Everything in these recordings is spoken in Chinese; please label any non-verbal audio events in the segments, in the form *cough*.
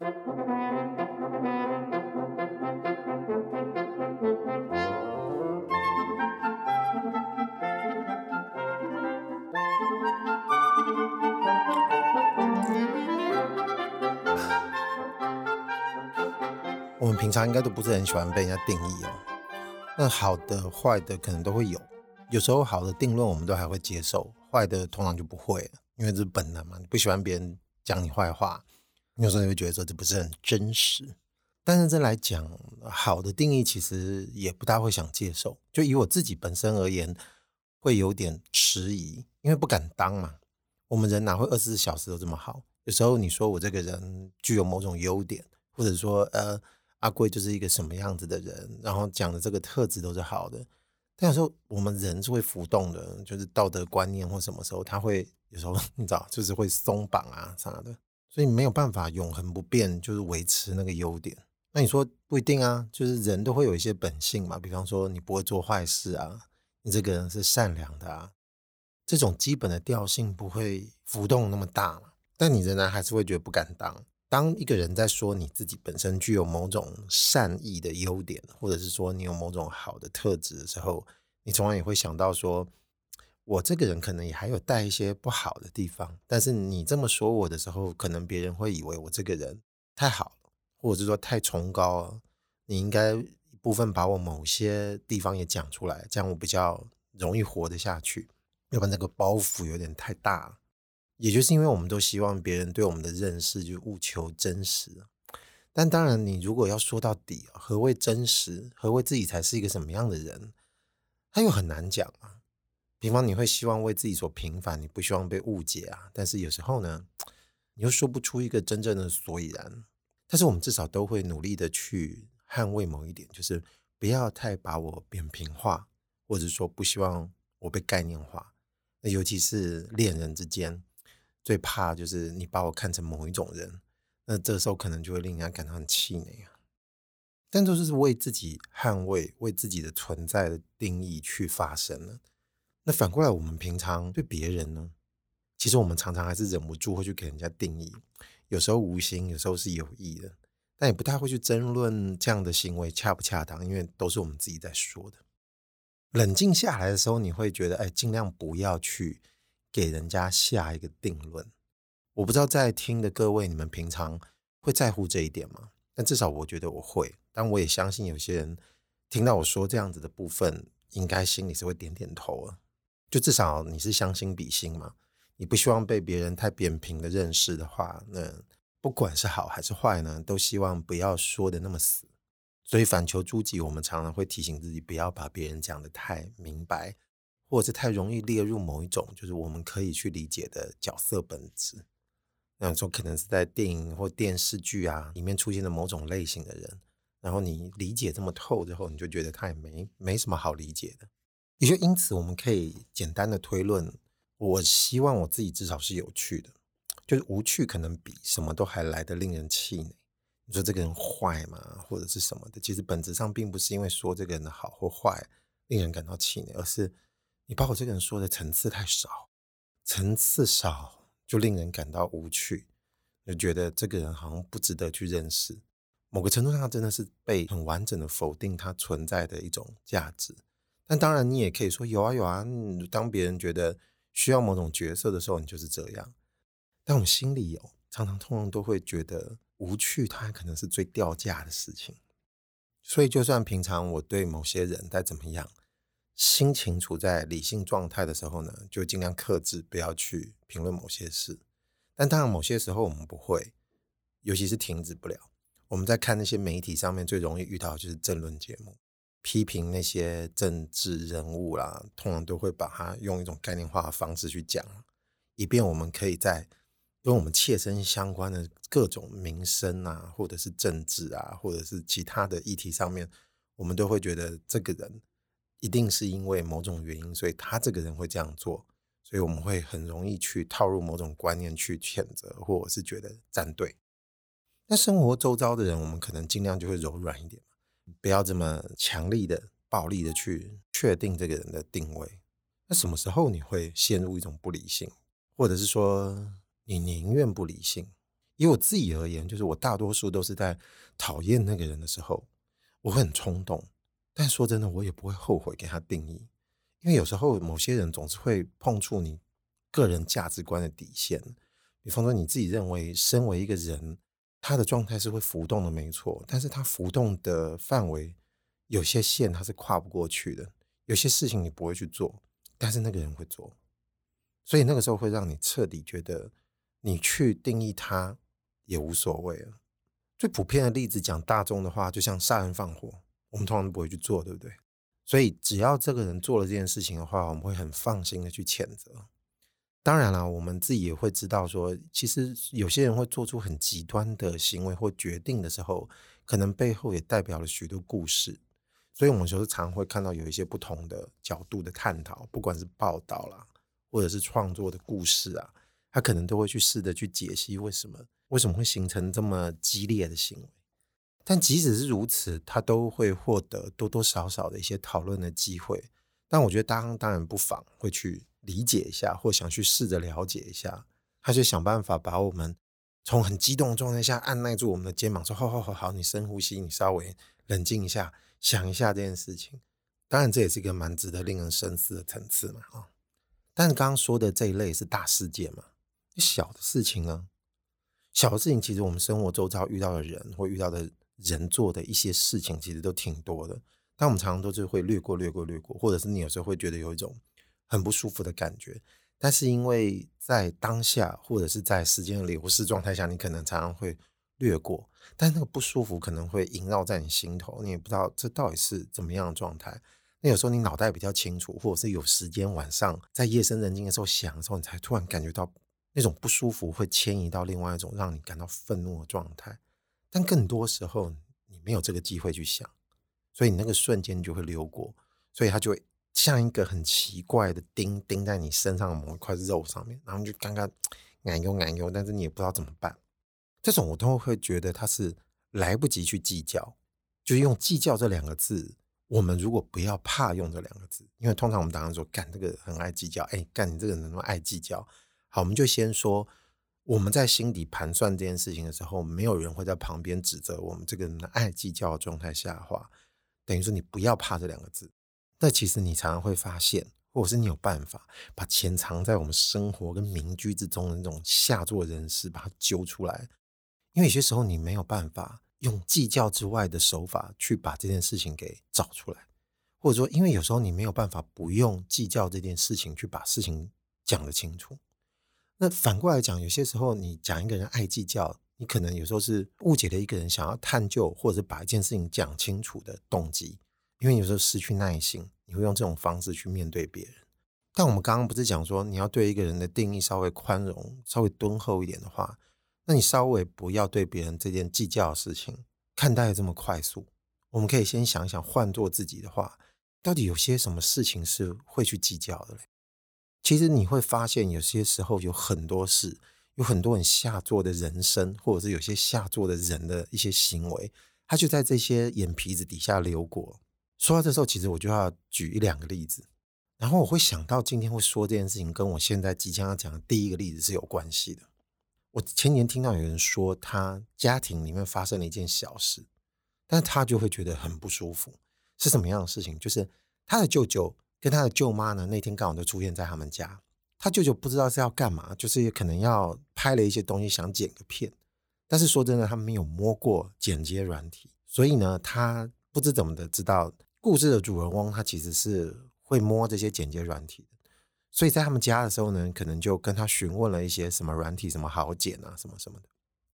*laughs* 我们平常应该都不是很喜欢被人家定义哦。那好的、坏的可能都会有，有时候好的定论我们都还会接受，坏的通常就不会，因为这是本能嘛。你不喜欢别人讲你坏话，有时候你会觉得说这不是很真实。但是这来讲，好的定义其实也不大会想接受。就以我自己本身而言，会有点迟疑，因为不敢当嘛。我们人哪会二十四小时都这么好？有时候你说我这个人具有某种优点，或者说呃。阿贵就是一个什么样子的人，然后讲的这个特质都是好的，但有时候我们人是会浮动的，就是道德观念或什么时候他会有时候 *laughs* 你知道，就是会松绑啊啥的，所以没有办法永恒不变，就是维持那个优点。那你说不一定啊，就是人都会有一些本性嘛，比方说你不会做坏事啊，你这个人是善良的啊，这种基本的调性不会浮动那么大嘛，但你仍然还是会觉得不敢当。当一个人在说你自己本身具有某种善意的优点，或者是说你有某种好的特质的时候，你从来也会想到说，我这个人可能也还有带一些不好的地方。但是你这么说我的时候，可能别人会以为我这个人太好了，或者是说太崇高了。你应该部分把我某些地方也讲出来，这样我比较容易活得下去。要不然那个包袱有点太大了。也就是因为我们都希望别人对我们的认识就务求真实，但当然，你如果要说到底，何谓真实？何谓自己才是一个什么样的人？他又很难讲啊。平方，你会希望为自己所平反，你不希望被误解啊。但是有时候呢，你又说不出一个真正的所以然。但是我们至少都会努力的去捍卫某一点，就是不要太把我扁平化，或者说不希望我被概念化。那尤其是恋人之间。最怕就是你把我看成某一种人，那这时候可能就会令人家感到很气馁啊。但都是为自己捍卫、为自己的存在的定义去发声了。那反过来，我们平常对别人呢？其实我们常常还是忍不住会去给人家定义，有时候无心，有时候是有意的，但也不太会去争论这样的行为恰不恰当，因为都是我们自己在说的。冷静下来的时候，你会觉得，哎，尽量不要去。给人家下一个定论，我不知道在听的各位，你们平常会在乎这一点吗？但至少我觉得我会，但我也相信有些人听到我说这样子的部分，应该心里是会点点头啊。就至少你是将心比心嘛，你不希望被别人太扁平的认识的话，那不管是好还是坏呢，都希望不要说的那么死。所以反求诸己，我们常常会提醒自己，不要把别人讲得太明白。或者是太容易列入某一种，就是我们可以去理解的角色本质。那说可能是在电影或电视剧啊里面出现的某种类型的人，然后你理解这么透之后，你就觉得他也没没什么好理解的。也就因此，我们可以简单的推论：我希望我自己至少是有趣的，就是无趣可能比什么都还来得令人气馁。你说这个人坏吗？或者是什么的？其实本质上并不是因为说这个人的好或坏令人感到气馁，而是。你把我这个人说的层次太少，层次少就令人感到无趣，就觉得这个人好像不值得去认识。某个程度上，他真的是被很完整的否定他存在的一种价值。但当然，你也可以说有啊有啊。当别人觉得需要某种角色的时候，你就是这样。但我们心里有常常通常都会觉得无趣，它可能是最掉价的事情。所以，就算平常我对某些人再怎么样。心情处在理性状态的时候呢，就尽量克制，不要去评论某些事。但当然，某些时候我们不会，尤其是停止不了。我们在看那些媒体上面最容易遇到的就是政论节目，批评那些政治人物啦，通常都会把它用一种概念化的方式去讲，以便我们可以在跟我们切身相关的各种民生啊，或者是政治啊，或者是其他的议题上面，我们都会觉得这个人。一定是因为某种原因，所以他这个人会这样做，所以我们会很容易去套入某种观念去谴责，或者是觉得站队。那生活周遭的人，我们可能尽量就会柔软一点，不要这么强力的、暴力的去确定这个人的定位。那什么时候你会陷入一种不理性，或者是说你宁愿不理性？以我自己而言，就是我大多数都是在讨厌那个人的时候，我会很冲动。但说真的，我也不会后悔给他定义，因为有时候某些人总是会碰触你个人价值观的底线。比方说，你自己认为身为一个人，他的状态是会浮动的，没错，但是他浮动的范围有些线他是跨不过去的，有些事情你不会去做，但是那个人会做，所以那个时候会让你彻底觉得你去定义他也无所谓了。最普遍的例子讲大众的话，就像杀人放火。我们通常都不会去做，对不对？所以只要这个人做了这件事情的话，我们会很放心的去谴责。当然了，我们自己也会知道说，其实有些人会做出很极端的行为或决定的时候，可能背后也代表了许多故事。所以，我们就是常会看到有一些不同的角度的探讨，不管是报道啦，或者是创作的故事啊，他可能都会去试着去解析为什么为什么会形成这么激烈的行为。但即使是如此，他都会获得多多少少的一些讨论的机会。但我觉得，当当然不妨会去理解一下，或想去试着了解一下。他就想办法把我们从很激动的状态下按耐住我们的肩膀，说：“好好好好，你深呼吸，你稍微冷静一下，想一下这件事情。”当然，这也是一个蛮值得令人深思的层次嘛。啊，但刚刚说的这一类是大事件嘛？小的事情呢？小的事情其实我们生活周遭遇到的人或遇到的。人做的一些事情其实都挺多的，但我们常常都是会略过、略过、略过，或者是你有时候会觉得有一种很不舒服的感觉。但是因为在当下或者是在时间的流逝状态下，你可能常常会略过，但那个不舒服可能会萦绕在你心头，你也不知道这到底是怎么样的状态。那有时候你脑袋比较清楚，或者是有时间晚上在夜深人静的时候想的时候，你才突然感觉到那种不舒服会迁移到另外一种让你感到愤怒的状态。但更多时候，你没有这个机会去想，所以你那个瞬间就会溜过，所以它就会像一个很奇怪的钉钉在你身上的某一块肉上面，然后就刚刚难忧难忧，但是你也不知道怎么办。这种我都会觉得他是来不及去计较，就是用计较这两个字，我们如果不要怕用这两个字，因为通常我们当然说干这个很爱计较，哎，干你这个人那么爱计较，好，我们就先说。我们在心底盘算这件事情的时候，没有人会在旁边指责我们这个人的爱计较的状态下的话，等于说你不要怕这两个字。那其实你常常会发现，或者是你有办法把潜藏在我们生活跟民居之中的那种下作人士把它揪出来。因为有些时候你没有办法用计较之外的手法去把这件事情给找出来，或者说，因为有时候你没有办法不用计较这件事情去把事情讲得清楚。那反过来讲，有些时候你讲一个人爱计较，你可能有时候是误解了一个人想要探究或者是把一件事情讲清楚的动机，因为有时候失去耐心，你会用这种方式去面对别人。但我们刚刚不是讲说，你要对一个人的定义稍微宽容、稍微敦厚一点的话，那你稍微不要对别人这件计较的事情看待的这么快速。我们可以先想想，换做自己的话，到底有些什么事情是会去计较的嘞？其实你会发现，有些时候有很多事，有很多很下作的人生，或者是有些下作的人的一些行为，他就在这些眼皮子底下流过。说到这时候，其实我就要举一两个例子，然后我会想到今天会说这件事情，跟我现在即将要讲的第一个例子是有关系的。我前年听到有人说，他家庭里面发生了一件小事，但是他就会觉得很不舒服。是什么样的事情？就是他的舅舅。跟他的舅妈呢，那天刚好就出现在他们家。他舅舅不知道是要干嘛，就是可能要拍了一些东西，想剪个片。但是说真的，他没有摸过剪接软体，所以呢，他不知怎么的知道故事的主人翁他其实是会摸这些剪接软体的。所以在他们家的时候呢，可能就跟他询问了一些什么软体，什么好剪啊，什么什么的。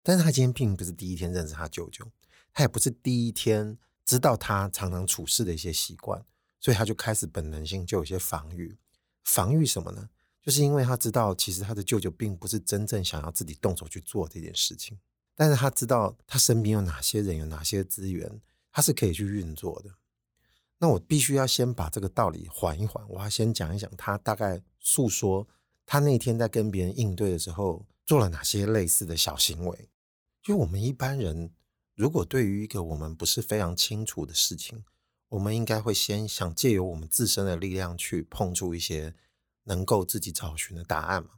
但是他今天并不是第一天认识他舅舅，他也不是第一天知道他常常处事的一些习惯。所以他就开始本能性就有些防御，防御什么呢？就是因为他知道，其实他的舅舅并不是真正想要自己动手去做这件事情，但是他知道他身边有哪些人，有哪些资源，他是可以去运作的。那我必须要先把这个道理缓一缓，我要先讲一讲他大概诉说他那天在跟别人应对的时候做了哪些类似的小行为。就我们一般人，如果对于一个我们不是非常清楚的事情，我们应该会先想借由我们自身的力量去碰触一些能够自己找寻的答案嘛。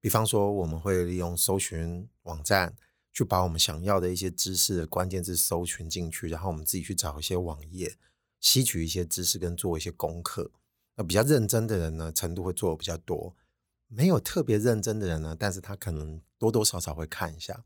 比方说，我们会利用搜寻网站去把我们想要的一些知识的关键字搜寻进去，然后我们自己去找一些网页，吸取一些知识跟做一些功课。那比较认真的人呢，程度会做的比较多；没有特别认真的人呢，但是他可能多多少少会看一下，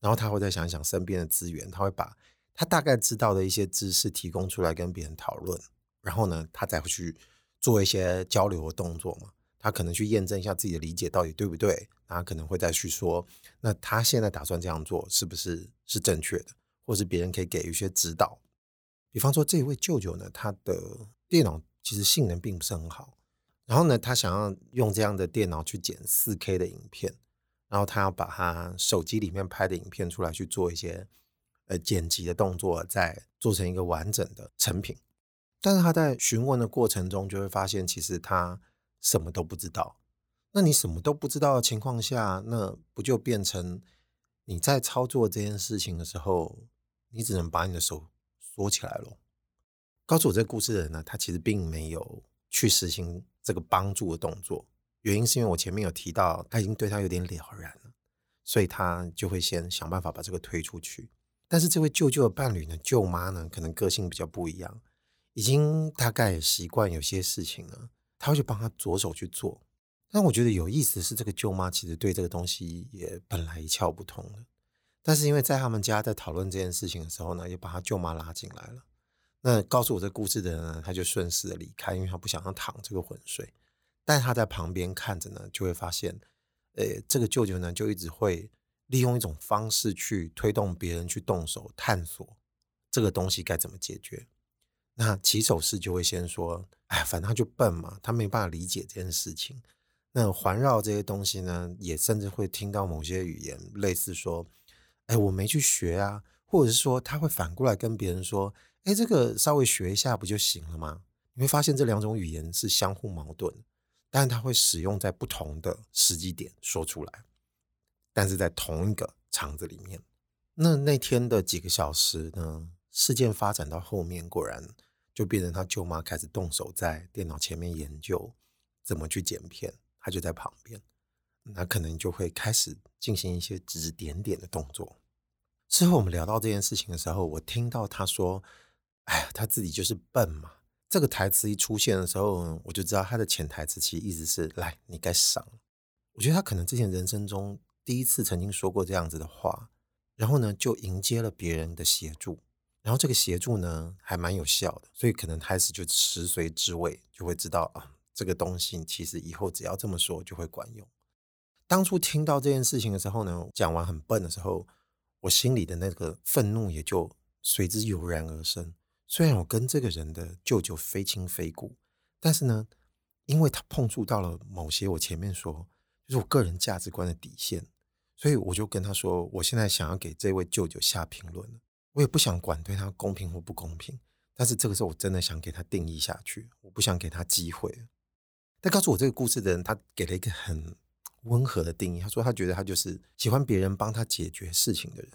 然后他会再想一想身边的资源，他会把他大概知道的一些知识提供出来跟别人讨论，然后呢，他再会去做一些交流的动作嘛。他可能去验证一下自己的理解到底对不对，他可能会再去说，那他现在打算这样做是不是是正确的，或是别人可以给一些指导。比方说这一位舅舅呢，他的电脑其实性能并不是很好，然后呢，他想要用这样的电脑去剪 4K 的影片，然后他要把他手机里面拍的影片出来去做一些呃剪辑的动作，再做成一个完整的成品。但是他在询问的过程中就会发现，其实他。什么都不知道，那你什么都不知道的情况下，那不就变成你在操作这件事情的时候，你只能把你的手缩起来了。告诉我这个故事的人呢，他其实并没有去实行这个帮助的动作，原因是因为我前面有提到，他已经对他有点了然了，所以他就会先想办法把这个推出去。但是这位舅舅的伴侣呢，舅妈呢，可能个性比较不一样，已经大概习惯有些事情了。他会去帮他着手去做，但我觉得有意思的是，这个舅妈其实对这个东西也本来一窍不通的。但是因为在他们家在讨论这件事情的时候呢，也把他舅妈拉进来了。那告诉我这故事的人呢，他就顺势的离开，因为他不想要淌这个浑水。但他在旁边看着呢，就会发现，呃，这个舅舅呢，就一直会利用一种方式去推动别人去动手探索这个东西该怎么解决。那起手式就会先说。哎，反正他就笨嘛，他没办法理解这件事情。那环绕这些东西呢，也甚至会听到某些语言，类似说：“哎，我没去学啊。”或者是说，他会反过来跟别人说：“哎，这个稍微学一下不就行了吗？”你会发现这两种语言是相互矛盾，但是他会使用在不同的时机点说出来，但是在同一个场子里面。那那天的几个小时呢，事件发展到后面，果然。就变成他舅妈开始动手在电脑前面研究怎么去剪片，他就在旁边，那可能就会开始进行一些指指点点的动作。之后我们聊到这件事情的时候，我听到他说：“哎呀，他自己就是笨嘛。”这个台词一出现的时候，我就知道他的潜台词其实意思是：“来，你该上。”我觉得他可能之前人生中第一次曾经说过这样子的话，然后呢，就迎接了别人的协助。然后这个协助呢，还蛮有效的，所以可能开始就食髓知味，就会知道啊，这个东西其实以后只要这么说就会管用。当初听到这件事情的时候呢，讲完很笨的时候，我心里的那个愤怒也就随之油然而生。虽然我跟这个人的舅舅非亲非故，但是呢，因为他碰触到了某些我前面说就是我个人价值观的底线，所以我就跟他说，我现在想要给这位舅舅下评论了。我也不想管对他公平或不公平，但是这个时候我真的想给他定义下去，我不想给他机会。但告诉我这个故事的人，他给了一个很温和的定义，他说他觉得他就是喜欢别人帮他解决事情的人。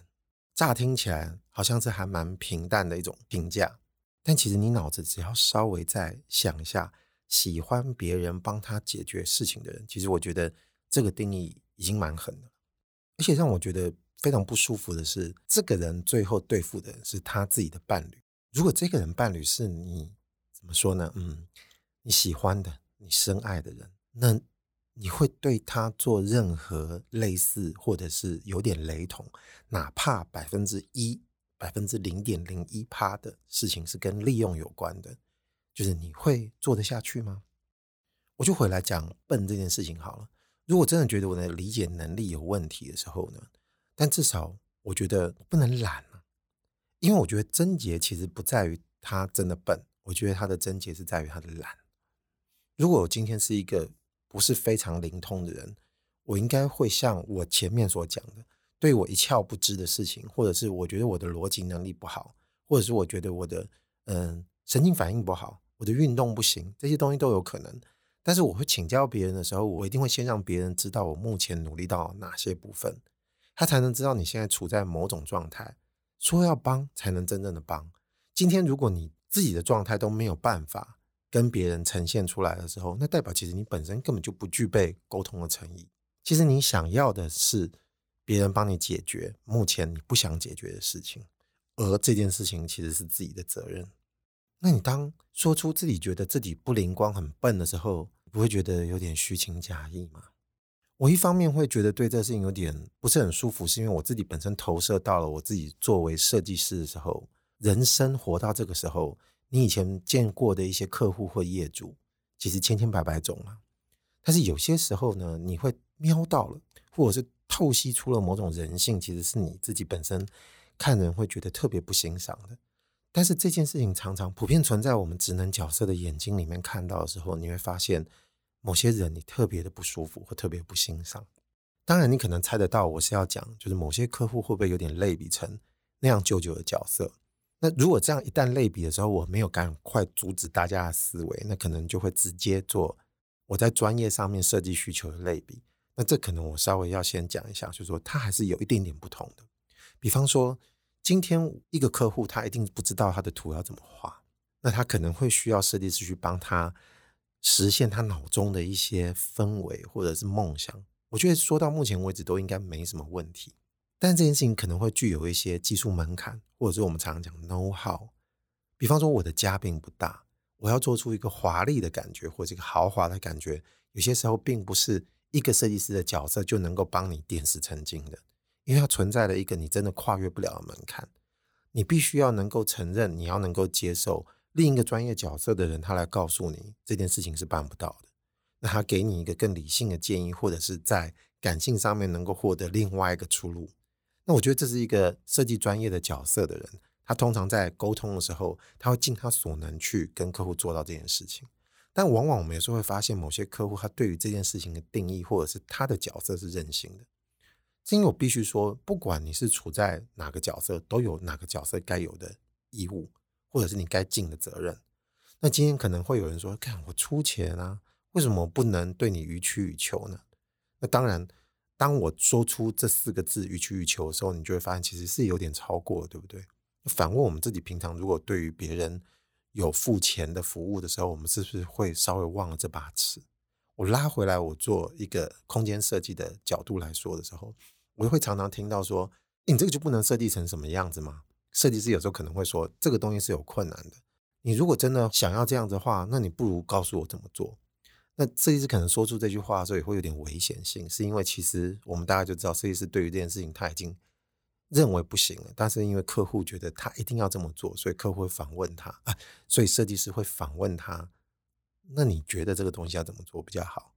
乍听起来好像是还蛮平淡的一种评价，但其实你脑子只要稍微再想一下，喜欢别人帮他解决事情的人，其实我觉得这个定义已经蛮狠了，而且让我觉得。非常不舒服的是，这个人最后对付的是他自己的伴侣。如果这个人伴侣是你，怎么说呢？嗯，你喜欢的、你深爱的人，那你会对他做任何类似或者是有点雷同，哪怕百分之一、百分之零点零一趴的事情是跟利用有关的，就是你会做得下去吗？我就回来讲笨这件事情好了。如果真的觉得我的理解能力有问题的时候呢？但至少我觉得不能懒啊，因为我觉得症结其实不在于他真的笨，我觉得他的症结是在于他的懒。如果我今天是一个不是非常灵通的人，我应该会像我前面所讲的，对我一窍不知的事情，或者是我觉得我的逻辑能力不好，或者是我觉得我的嗯神经反应不好，我的运动不行，这些东西都有可能。但是我会请教别人的时候，我一定会先让别人知道我目前努力到哪些部分。他才能知道你现在处在某种状态，说要帮才能真正的帮。今天如果你自己的状态都没有办法跟别人呈现出来的时候，那代表其实你本身根本就不具备沟通的诚意。其实你想要的是别人帮你解决目前你不想解决的事情，而这件事情其实是自己的责任。那你当说出自己觉得自己不灵光、很笨的时候，不会觉得有点虚情假意吗？我一方面会觉得对这事情有点不是很舒服，是因为我自己本身投射到了我自己作为设计师的时候，人生活到这个时候，你以前见过的一些客户或业主，其实千千百百种啊。但是有些时候呢，你会瞄到了，或者是透析出了某种人性，其实是你自己本身看人会觉得特别不欣赏的。但是这件事情常常普遍存在我们职能角色的眼睛里面看到的时候，你会发现某些人你特别的不舒服或特别不欣赏。当然，你可能猜得到我是要讲，就是某些客户会不会有点类比成那样舅舅的角色。那如果这样一旦类比的时候，我没有赶快阻止大家的思维，那可能就会直接做我在专业上面设计需求的类比。那这可能我稍微要先讲一下，就是说它还是有一点点不同的。比方说。今天一个客户，他一定不知道他的图要怎么画，那他可能会需要设计师去帮他实现他脑中的一些氛围或者是梦想。我觉得说到目前为止都应该没什么问题，但这件事情可能会具有一些技术门槛，或者是我们常常讲 know how。比方说，我的家并不大，我要做出一个华丽的感觉或者一个豪华的感觉，有些时候并不是一个设计师的角色就能够帮你点石成金的。因为它存在了一个你真的跨越不了的门槛，你必须要能够承认，你要能够接受另一个专业角色的人，他来告诉你这件事情是办不到的。那他给你一个更理性的建议，或者是在感性上面能够获得另外一个出路。那我觉得这是一个设计专业的角色的人，他通常在沟通的时候，他会尽他所能去跟客户做到这件事情。但往往我们有时候会发现，某些客户他对于这件事情的定义，或者是他的角色是任性的。因为我必须说，不管你是处在哪个角色，都有哪个角色该有的义务，或者是你该尽的责任。那今天可能会有人说：“看我出钱啊，为什么不能对你予取予求呢？”那当然，当我说出这四个字“予取予求”的时候，你就会发现其实是有点超过，对不对？反问我们自己，平常如果对于别人有付钱的服务的时候，我们是不是会稍微忘了这把尺？我拉回来，我做一个空间设计的角度来说的时候。我会常常听到说：“你这个就不能设计成什么样子吗？”设计师有时候可能会说：“这个东西是有困难的。你如果真的想要这样子的话，那你不如告诉我怎么做。”那设计师可能说出这句话的时候也会有点危险性，是因为其实我们大家就知道，设计师对于这件事情他已经认为不行了，但是因为客户觉得他一定要这么做，所以客户会反问他啊，所以设计师会反问他：“那你觉得这个东西要怎么做比较好？”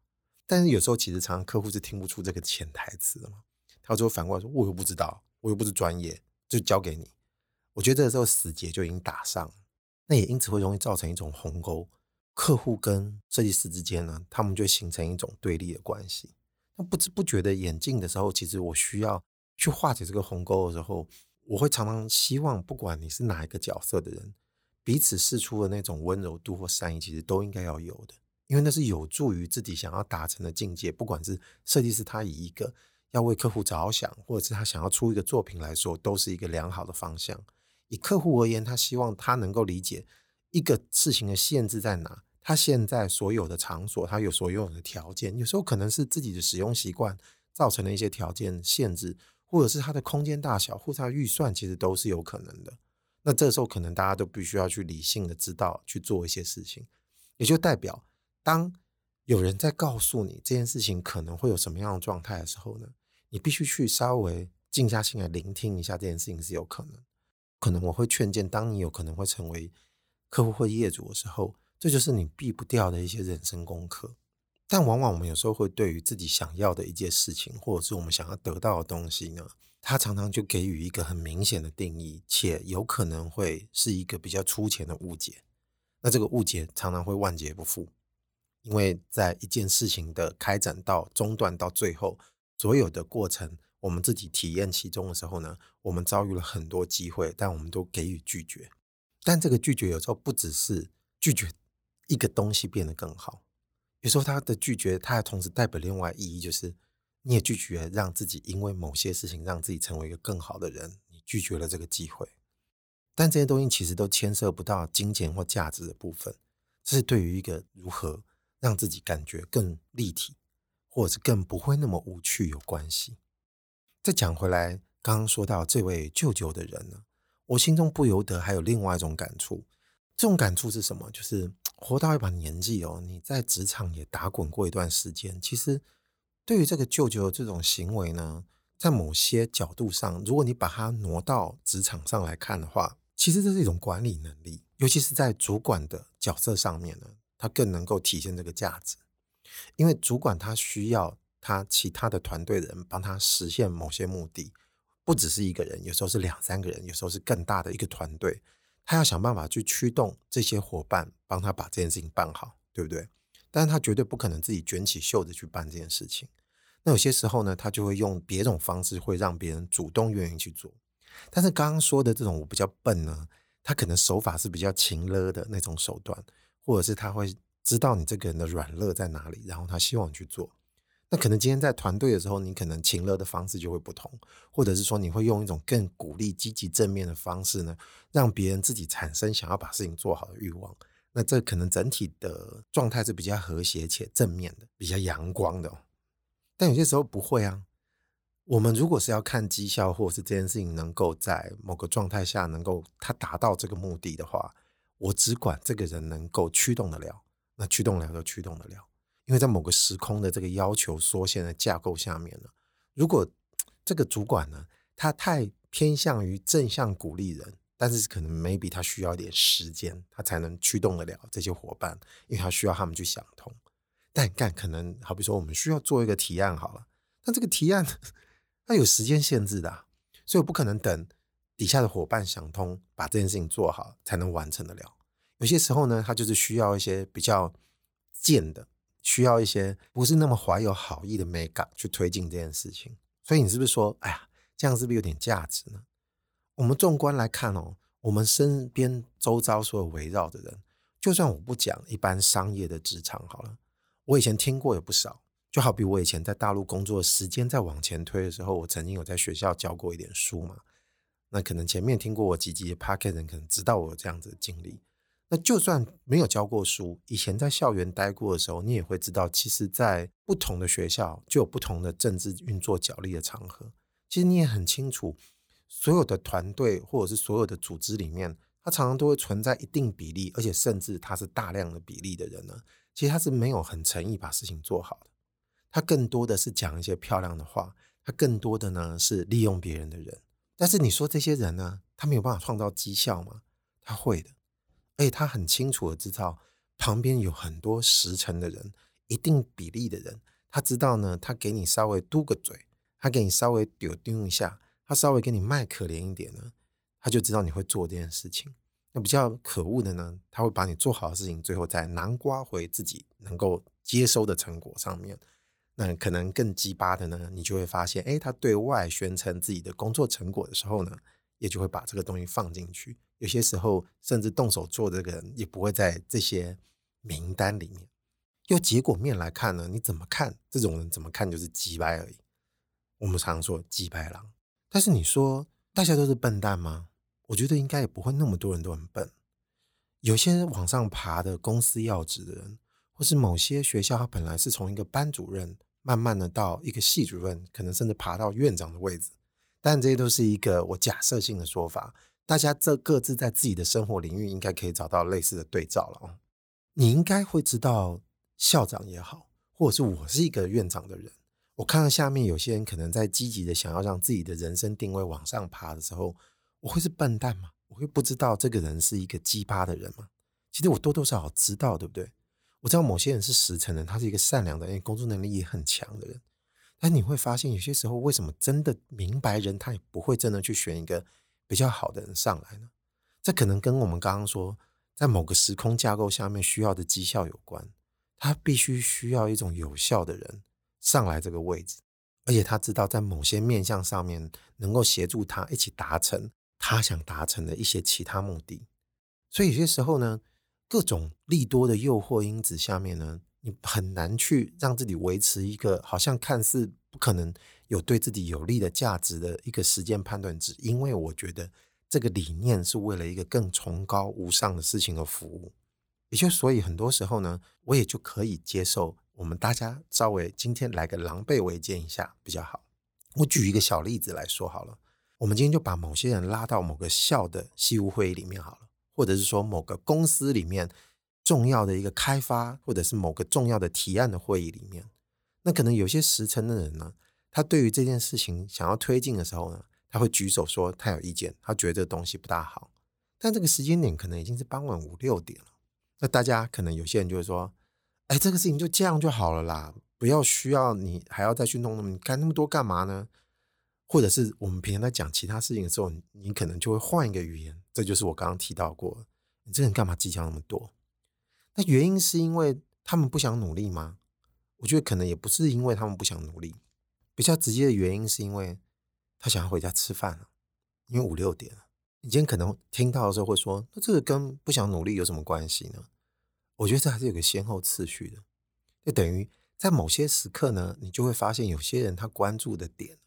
但是有时候其实常常客户是听不出这个潜台词的嘛。他就反过来说：“我又不知道，我又不是专业，就交给你。”我觉得这个时候死结就已经打上，那也因此会容易造成一种鸿沟。客户跟设计师之间呢，他们就形成一种对立的关系。那不知不觉的演进的时候，其实我需要去化解这个鸿沟的时候，我会常常希望，不管你是哪一个角色的人，彼此释出的那种温柔度或善意，其实都应该要有的，因为那是有助于自己想要达成的境界。不管是设计师他以一个。要为客户着想，或者是他想要出一个作品来说，都是一个良好的方向。以客户而言，他希望他能够理解一个事情的限制在哪。他现在所有的场所，他有所拥有的条件，有时候可能是自己的使用习惯造成的一些条件限制，或者是他的空间大小，或者他预算，其实都是有可能的。那这时候，可能大家都必须要去理性的知道去做一些事情，也就代表当有人在告诉你这件事情可能会有什么样的状态的时候呢，你必须去稍微静下心来聆听一下，这件事情是有可能。可能我会劝谏，当你有可能会成为客户或业主的时候，这就是你避不掉的一些人生功课。但往往我们有时候会对于自己想要的一件事情，或者是我们想要得到的东西呢，它常常就给予一个很明显的定义，且有可能会是一个比较粗浅的误解。那这个误解常常会万劫不复，因为在一件事情的开展到中断到最后。所有的过程，我们自己体验其中的时候呢，我们遭遇了很多机会，但我们都给予拒绝。但这个拒绝有时候不只是拒绝一个东西变得更好，有时候他的拒绝，它还同时代表另外意义，就是你也拒绝让自己因为某些事情让自己成为一个更好的人，你拒绝了这个机会。但这些东西其实都牵涉不到金钱或价值的部分，这是对于一个如何让自己感觉更立体。或者是更不会那么无趣有关系，再讲回来，刚刚说到这位舅舅的人呢，我心中不由得还有另外一种感触。这种感触是什么？就是活到一把年纪哦，你在职场也打滚过一段时间，其实对于这个舅舅的这种行为呢，在某些角度上，如果你把它挪到职场上来看的话，其实这是一种管理能力，尤其是在主管的角色上面呢，他更能够体现这个价值。因为主管他需要他其他的团队的人帮他实现某些目的，不只是一个人，有时候是两三个人，有时候是更大的一个团队，他要想办法去驱动这些伙伴帮他把这件事情办好，对不对？但是他绝对不可能自己卷起袖子去办这件事情。那有些时候呢，他就会用别种方式，会让别人主动愿意去做。但是刚刚说的这种我比较笨呢，他可能手法是比较勤勒的那种手段，或者是他会。知道你这个人的软肋在哪里，然后他希望你去做。那可能今天在团队的时候，你可能情乐的方式就会不同，或者是说你会用一种更鼓励、积极、正面的方式呢，让别人自己产生想要把事情做好的欲望。那这可能整体的状态是比较和谐且正面的，比较阳光的。但有些时候不会啊。我们如果是要看绩效，或者是这件事情能够在某个状态下能够他达到这个目的的话，我只管这个人能够驱动得了。那驱动了就驱动得了，因为在某个时空的这个要求缩限的架构下面呢，如果这个主管呢，他太偏向于正向鼓励人，但是可能 maybe 他需要一点时间，他才能驱动得了这些伙伴，因为他需要他们去想通。但干可能好比说我们需要做一个提案好了，那这个提案它有时间限制的，所以我不可能等底下的伙伴想通，把这件事情做好才能完成得了。有些时候呢，他就是需要一些比较贱的，需要一些不是那么怀有好意的美感去推进这件事情。所以你是不是说，哎呀，这样是不是有点价值呢？我们纵观来看哦，我们身边周遭所有围绕的人，就算我不讲一般商业的职场好了，我以前听过也不少。就好比我以前在大陆工作时间在往前推的时候，我曾经有在学校教过一点书嘛。那可能前面听过我几集的 p o c k e t 人，可能知道我有这样子的经历。那就算没有教过书，以前在校园待过的时候，你也会知道，其实，在不同的学校就有不同的政治运作角力的场合。其实你也很清楚，所有的团队或者是所有的组织里面，它常常都会存在一定比例，而且甚至它是大量的比例的人呢。其实他是没有很诚意把事情做好的，他更多的是讲一些漂亮的话，他更多的呢是利用别人的人。但是你说这些人呢，他没有办法创造绩效吗？他会的。所以他很清楚的知道旁边有很多实诚的人，一定比例的人，他知道呢，他给你稍微嘟个嘴，他给你稍微丢丢一下，他稍微给你卖可怜一点呢，他就知道你会做这件事情。那比较可恶的呢，他会把你做好的事情，最后再南瓜回自己能够接收的成果上面。那可能更鸡巴的呢，你就会发现，哎，他对外宣称自己的工作成果的时候呢，也就会把这个东西放进去。有些时候，甚至动手做这个人也不会在这些名单里面。用结果面来看呢，你怎么看这种人？怎么看就是鸡掰而已。我们常说鸡掰狼。但是你说大家都是笨蛋吗？我觉得应该也不会那么多人都很笨。有些往上爬的公司要职的人，或是某些学校，他本来是从一个班主任，慢慢的到一个系主任，可能甚至爬到院长的位置。但这些都是一个我假设性的说法。大家这各自在自己的生活领域，应该可以找到类似的对照了哦。你应该会知道，校长也好，或者是我是一个院长的人，我看到下面有些人可能在积极的想要让自己的人生定位往上爬的时候，我会是笨蛋吗？我会不知道这个人是一个鸡巴的人吗？其实我多多少少知道，对不对？我知道某些人是实诚人，他是一个善良的人，工作能力也很强的人。但你会发现，有些时候为什么真的明白人，他也不会真的去选一个。比较好的人上来呢，这可能跟我们刚刚说，在某个时空架构下面需要的绩效有关。他必须需要一种有效的人上来这个位置，而且他知道在某些面向上面能够协助他一起达成他想达成的一些其他目的。所以有些时候呢，各种利多的诱惑因子下面呢，你很难去让自己维持一个好像看似不可能。有对自己有利的价值的一个时间判断值，因为我觉得这个理念是为了一个更崇高无上的事情而服务，也就所以很多时候呢，我也就可以接受我们大家稍微今天来个狼狈为奸一下比较好。我举一个小例子来说好了，我们今天就把某些人拉到某个校的西务会议里面好了，或者是说某个公司里面重要的一个开发，或者是某个重要的提案的会议里面，那可能有些时辰的人呢，他对于这件事情想要推进的时候呢，他会举手说他有意见，他觉得这个东西不大好，但这个时间点可能已经是傍晚五六点了，那大家可能有些人就会说，哎，这个事情就这样就好了啦。不要需要你还要再去弄那么，干那么多干嘛呢？或者是我们平常在讲其他事情的时候，你可能就会换一个语言。这就是我刚刚提到过，你这人干嘛计较那么多？那原因是因为他们不想努力吗？我觉得可能也不是因为他们不想努力，比较直接的原因是因为他想要回家吃饭了，因为五六点了。你今天可能听到的时候会说，那这个跟不想努力有什么关系呢？我觉得这还是有个先后次序的，就等于。在某些时刻呢，你就会发现有些人他关注的点，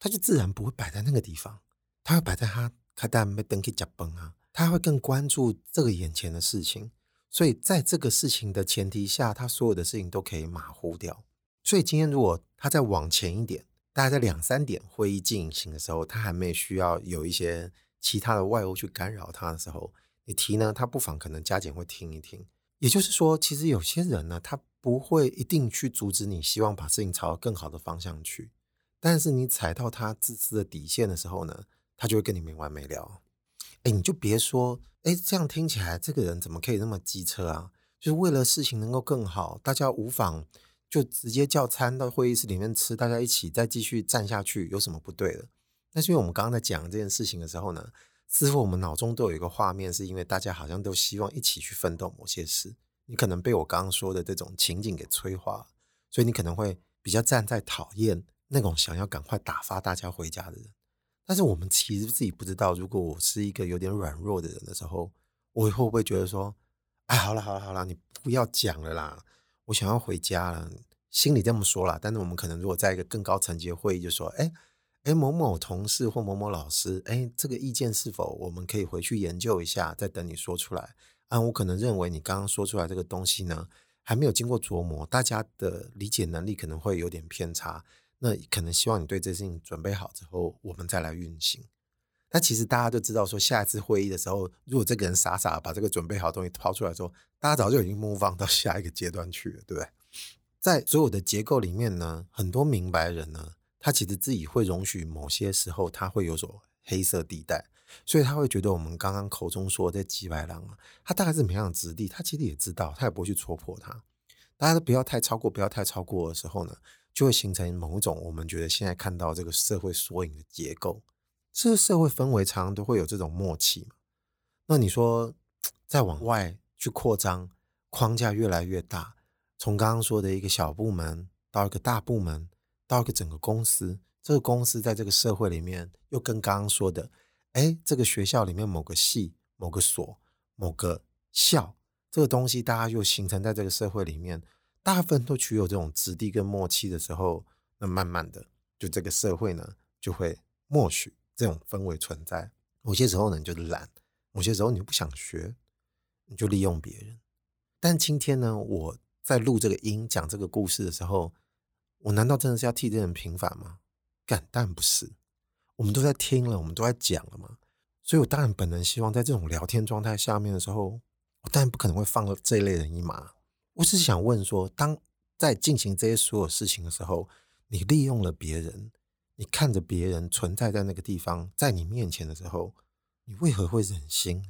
他就自然不会摆在那个地方，他会摆在他他当然没登去加崩啊，他会更关注这个眼前的事情，所以在这个事情的前提下，他所有的事情都可以马虎掉。所以今天如果他再往前一点，大概在两三点会议进行的时候，他还没需要有一些其他的外物去干扰他的时候，你提呢，他不妨可能加减会听一听。也就是说，其实有些人呢，他不会一定去阻止你，希望把事情朝更好的方向去。但是你踩到他自私的底线的时候呢，他就会跟你没完没了。哎，你就别说，哎，这样听起来这个人怎么可以那么机车啊？就是为了事情能够更好，大家无妨就直接叫餐到会议室里面吃，大家一起再继续站下去，有什么不对的？那是因为我们刚刚在讲这件事情的时候呢，似乎我们脑中都有一个画面，是因为大家好像都希望一起去奋斗某些事。你可能被我刚刚说的这种情景给催化，所以你可能会比较站在讨厌那种想要赶快打发大家回家的人。但是我们其实自己不知道，如果我是一个有点软弱的人的时候，我会不会觉得说：“哎，好了好了好了，你不要讲了啦，我想要回家了。”心里这么说啦，但是我们可能如果在一个更高层级的会议，就说：“哎。”哎，某某同事或某某老师，哎，这个意见是否我们可以回去研究一下，再等你说出来？啊，我可能认为你刚刚说出来这个东西呢，还没有经过琢磨，大家的理解能力可能会有点偏差。那可能希望你对这事情准备好之后，我们再来运行。那其实大家都知道，说下一次会议的时候，如果这个人傻傻把这个准备好的东西抛出来之后，大家早就已经 move on 到下一个阶段去了，对不对？在所有的结构里面呢，很多明白人呢。他其实自己会容许某些时候他会有所黑色地带，所以他会觉得我们刚刚口中说这几百郎啊，他大概是怎么样的质地，他其实也知道，他也不会去戳破他。大家都不要太超过，不要太超过的时候呢，就会形成某一种我们觉得现在看到这个社会缩影的结构。这个社会氛围常常都会有这种默契嘛。那你说再往外去扩张，框架越来越大，从刚刚说的一个小部门到一个大部门。到一个整个公司，这个公司在这个社会里面，又跟刚刚说的，哎，这个学校里面某个系、某个所、某个校，这个东西，大家又形成在这个社会里面，大部分都具有这种质地跟默契的时候，那慢慢的，就这个社会呢，就会默许这种氛围存在。某些时候呢，你就懒；某些时候你不想学，你就利用别人。但今天呢，我在录这个音、讲这个故事的时候。我难道真的是要替这人平反吗？敢，当然不是。我们都在听了，我们都在讲了嘛。所以我当然本能希望在这种聊天状态下面的时候，我当然不可能会放了这一类人一马。我只是想问说，当在进行这些所有事情的时候，你利用了别人，你看着别人存在在那个地方，在你面前的时候，你为何会忍心？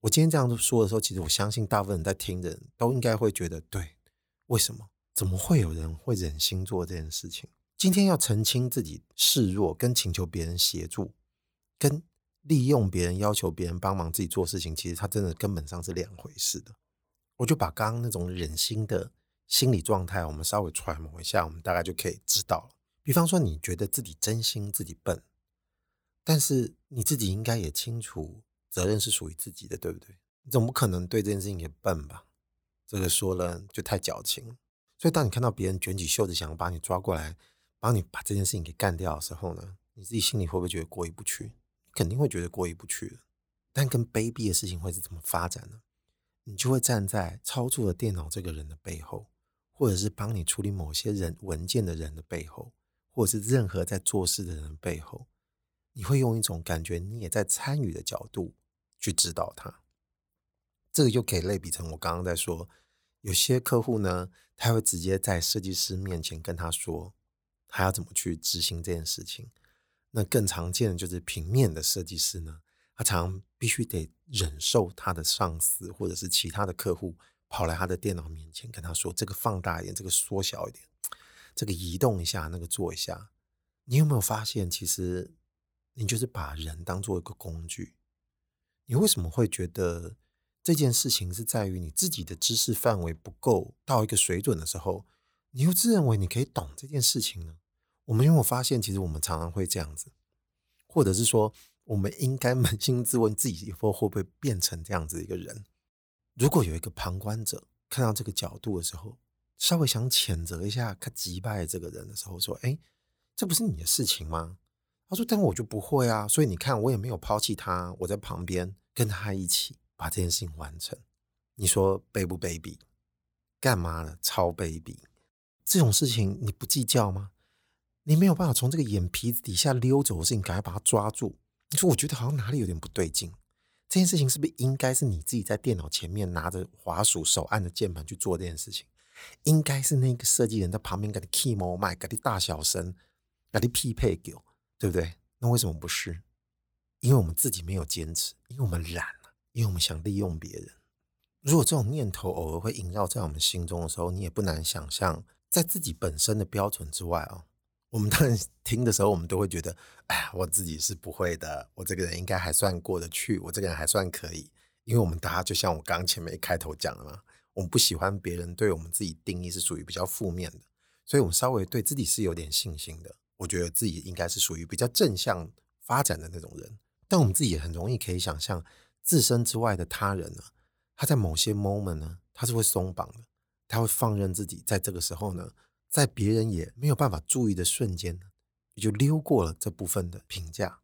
我今天这样说的时候，其实我相信大部分人在听的人都应该会觉得对。为什么？怎么会有人会忍心做这件事情？今天要澄清自己示弱，跟请求别人协助，跟利用别人要求别人帮忙自己做事情，其实它真的根本上是两回事的。我就把刚刚那种忍心的心理状态，我们稍微揣摩一下，我们大概就可以知道了。比方说，你觉得自己真心自己笨，但是你自己应该也清楚责任是属于自己的，对不对？你总不可能对这件事情也笨吧？这个说了就太矫情。所以，当你看到别人卷起袖子想要把你抓过来，帮你把这件事情给干掉的时候呢，你自己心里会不会觉得过意不去？肯定会觉得过意不去的。但更卑鄙的事情会是怎么发展呢？你就会站在操作了电脑这个人的背后，或者是帮你处理某些人文件的人的背后，或者是任何在做事的人背后，你会用一种感觉你也在参与的角度去指导他。这个就可以类比成我刚刚在说，有些客户呢，他会直接在设计师面前跟他说，他要怎么去执行这件事情。那更常见的就是平面的设计师呢，他常必须得忍受他的上司或者是其他的客户跑来他的电脑面前跟他说：“这个放大一点，这个缩小一点，这个移动一下，那个做一下。”你有没有发现，其实你就是把人当做一个工具？你为什么会觉得这件事情是在于你自己的知识范围不够到一个水准的时候，你又自认为你可以懂这件事情呢？我们有没有发现，其实我们常常会这样子，或者是说，我们应该扪心自问，自己以后会不会变成这样子一个人？如果有一个旁观者看到这个角度的时候，稍微想谴责一下他击败这个人的时候，说：“哎，这不是你的事情吗？”他说：“但我就不会啊，所以你看，我也没有抛弃他，我在旁边跟他一起把这件事情完成。你说卑不卑鄙？干嘛呢？超卑鄙！这种事情你不计较吗？”你没有办法从这个眼皮子底下溜走的事情，赶快把它抓住。你说，我觉得好像哪里有点不对劲。这件事情是不是应该是你自己在电脑前面拿着滑鼠，手按着键盘去做这件事情？应该是那个设计人在旁边给你 key 模麦，给你大小声，给你匹配给，对不对？那为什么不是？因为我们自己没有坚持，因为我们懒了，因为我们想利用别人。如果这种念头偶尔会萦绕在我们心中的时候，你也不难想象，在自己本身的标准之外啊、哦。我们当然 *laughs* 听的时候，我们都会觉得，哎呀，我自己是不会的，我这个人应该还算过得去，我这个人还算可以。因为我们大家就像我刚前面开头讲的嘛，我们不喜欢别人对我们自己定义是属于比较负面的，所以我们稍微对自己是有点信心的。我觉得自己应该是属于比较正向发展的那种人，但我们自己也很容易可以想象，自身之外的他人呢，他在某些 moment 呢，他是会松绑的，他会放任自己在这个时候呢。在别人也没有办法注意的瞬间，也就溜过了这部分的评价，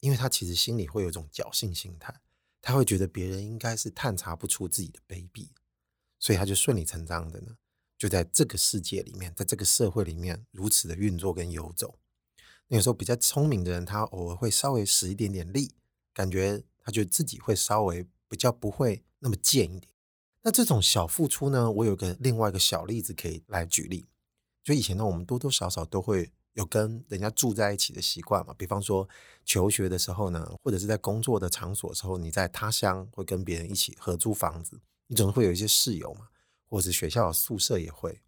因为他其实心里会有一种侥幸心态，他会觉得别人应该是探查不出自己的卑鄙，所以他就顺理成章的呢，就在这个世界里面，在这个社会里面如此的运作跟游走。那有时候比较聪明的人，他偶尔会稍微使一点点力，感觉他觉得自己会稍微比较不会那么贱一点。那这种小付出呢，我有个另外一个小例子可以来举例。就以前呢，我们多多少少都会有跟人家住在一起的习惯嘛。比方说求学的时候呢，或者是在工作的场所的时候，你在他乡会跟别人一起合租房子，你总是会有一些室友嘛，或者是学校的宿舍也会。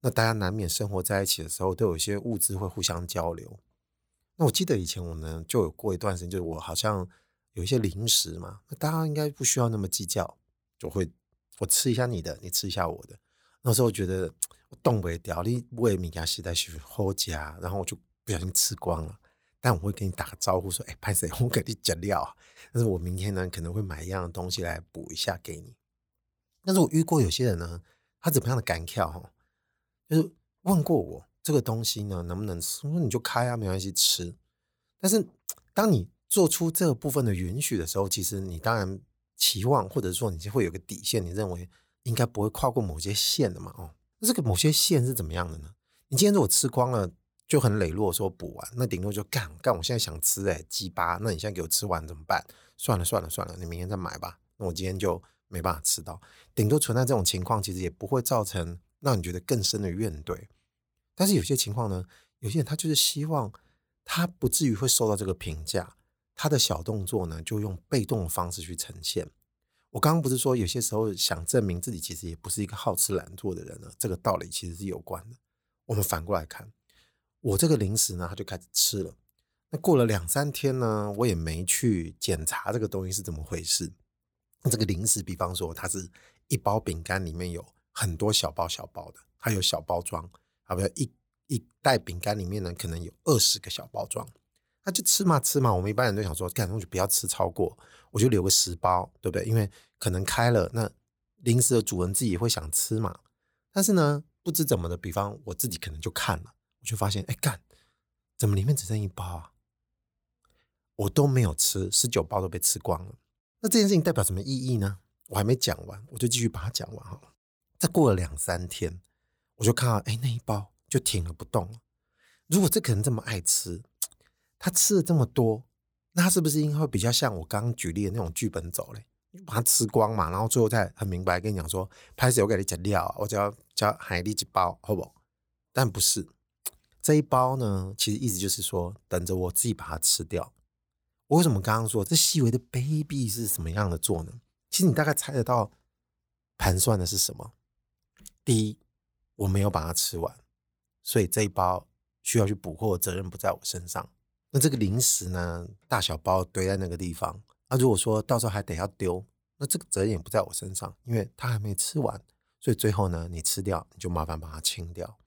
那大家难免生活在一起的时候，都有一些物资会互相交流。那我记得以前我呢，就有过一段时间，就是我好像有一些零食嘛，那大家应该不需要那么计较，就会我吃一下你的，你吃一下我的。那时候觉得。我动不了，你为米家时代去好夹，然后我就不小心吃光了。但我会给你打个招呼说：“哎，拍谁？*laughs* 我给你减料。”但是我明天呢，可能会买一样东西来补一下给你。但是我遇过有些人呢，他怎么样的敢跳哈，就是问过我这个东西呢能不能吃，我说你就开啊，没关系吃。但是当你做出这个部分的允许的时候，其实你当然期望或者说你就会有个底线，你认为应该不会跨过某些线的嘛，哦。那这个某些线是怎么样的呢？你今天如果吃光了，就很磊落说补完，那顶多就干干。我现在想吃哎，鸡巴，那你现在给我吃完怎么办？算了算了算了，你明天再买吧。那我今天就没办法吃到，顶多存在这种情况，其实也不会造成让你觉得更深的怨怼。但是有些情况呢，有些人他就是希望他不至于会受到这个评价，他的小动作呢，就用被动的方式去呈现。我刚刚不是说有些时候想证明自己其实也不是一个好吃懒做的人呢？这个道理其实是有关的。我们反过来看，我这个零食呢，他就开始吃了。那过了两三天呢，我也没去检查这个东西是怎么回事。这个零食，比方说它是一包饼干里面有很多小包小包的，它有小包装，啊不？一一袋饼干里面呢，可能有二十个小包装。那就吃嘛吃嘛，我们一般人都想说，干，我就不要吃超过，我就留个十包，对不对？因为可能开了，那零食的主人自己也会想吃嘛。但是呢，不知怎么的，比方我自己可能就看了，我就发现，哎干，怎么里面只剩一包啊？我都没有吃，十九包都被吃光了。那这件事情代表什么意义呢？我还没讲完，我就继续把它讲完哈。再过了两三天，我就看到，哎，那一包就停了不动了。如果这个人这么爱吃，他吃了这么多，那他是不是应该会比较像我刚刚举例的那种剧本走嘞？你把它吃光嘛，然后最后再很明白跟你讲说，拍谢我给你吃料，我只要叫海蛎几包，好不？但不是这一包呢，其实意思就是说，等着我自己把它吃掉。我为什么刚刚说这细微的卑鄙是什么样的做呢？其实你大概猜得到，盘算的是什么？第一，我没有把它吃完，所以这一包需要去补货，责任不在我身上。那这个零食呢，大小包堆在那个地方，那如果说到时候还得要丢，那这个责任也不在我身上，因为他还没吃完，所以最后呢，你吃掉，你就麻烦把它清掉。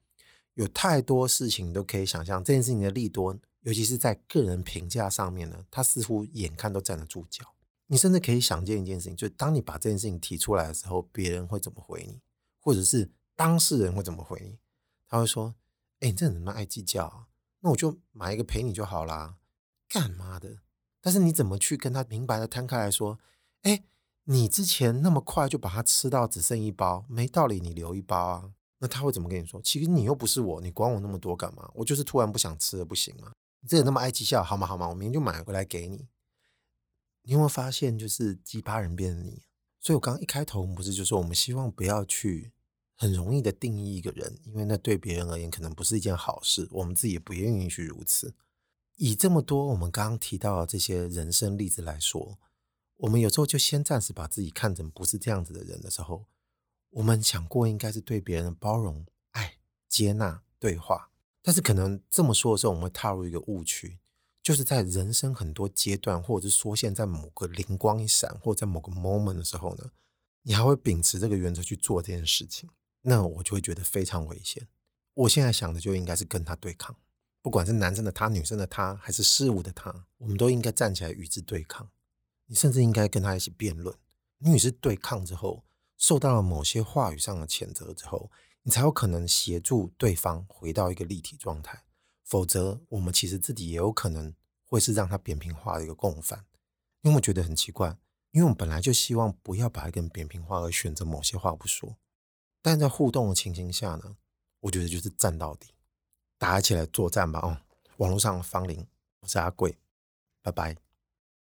有太多事情都可以想象，这件事情的利多，尤其是在个人评价上面呢，他似乎眼看都站得住脚。你甚至可以想见一件事情，就是当你把这件事情提出来的时候，别人会怎么回你，或者是当事人会怎么回你？他会说：“哎，你这人怎么爱计较啊？那我就买一个陪你就好啦。”干嘛的？但是你怎么去跟他明白的摊开来说？哎，你之前那么快就把它吃到只剩一包，没道理，你留一包啊。那他会怎么跟你说？其实你又不是我，你管我那么多干嘛？我就是突然不想吃了，不行吗？你这人那么爱计较，好吗？好吗？我明天就买回来给你。你有没有发现，就是鸡巴人变成你？所以我刚刚一开头不是就说，我们希望不要去很容易的定义一个人，因为那对别人而言可能不是一件好事，我们自己也不愿意去如此。以这么多我们刚刚提到的这些人生例子来说，我们有时候就先暂时把自己看成不是这样子的人的时候。我们想过应该是对别人的包容、爱、接纳、对话，但是可能这么说的时候，我们会踏入一个误区，就是在人生很多阶段，或者是说现在某个灵光一闪，或者在某个 moment 的时候呢，你还会秉持这个原则去做这件事情，那我就会觉得非常危险。我现在想的就应该是跟他对抗，不管是男生的他、女生的他，还是事物的他，我们都应该站起来与之对抗。你甚至应该跟他一起辩论。你与之对抗之后。受到了某些话语上的谴责之后，你才有可能协助对方回到一个立体状态。否则，我们其实自己也有可能会是让他扁平化的一个共犯。因为我觉得很奇怪，因为我们本来就希望不要把他跟扁平化，而选择某些话不说。但在互动的情形下呢，我觉得就是战到底，打起来作战吧！哦，网络上的芳龄，我是阿贵，拜拜。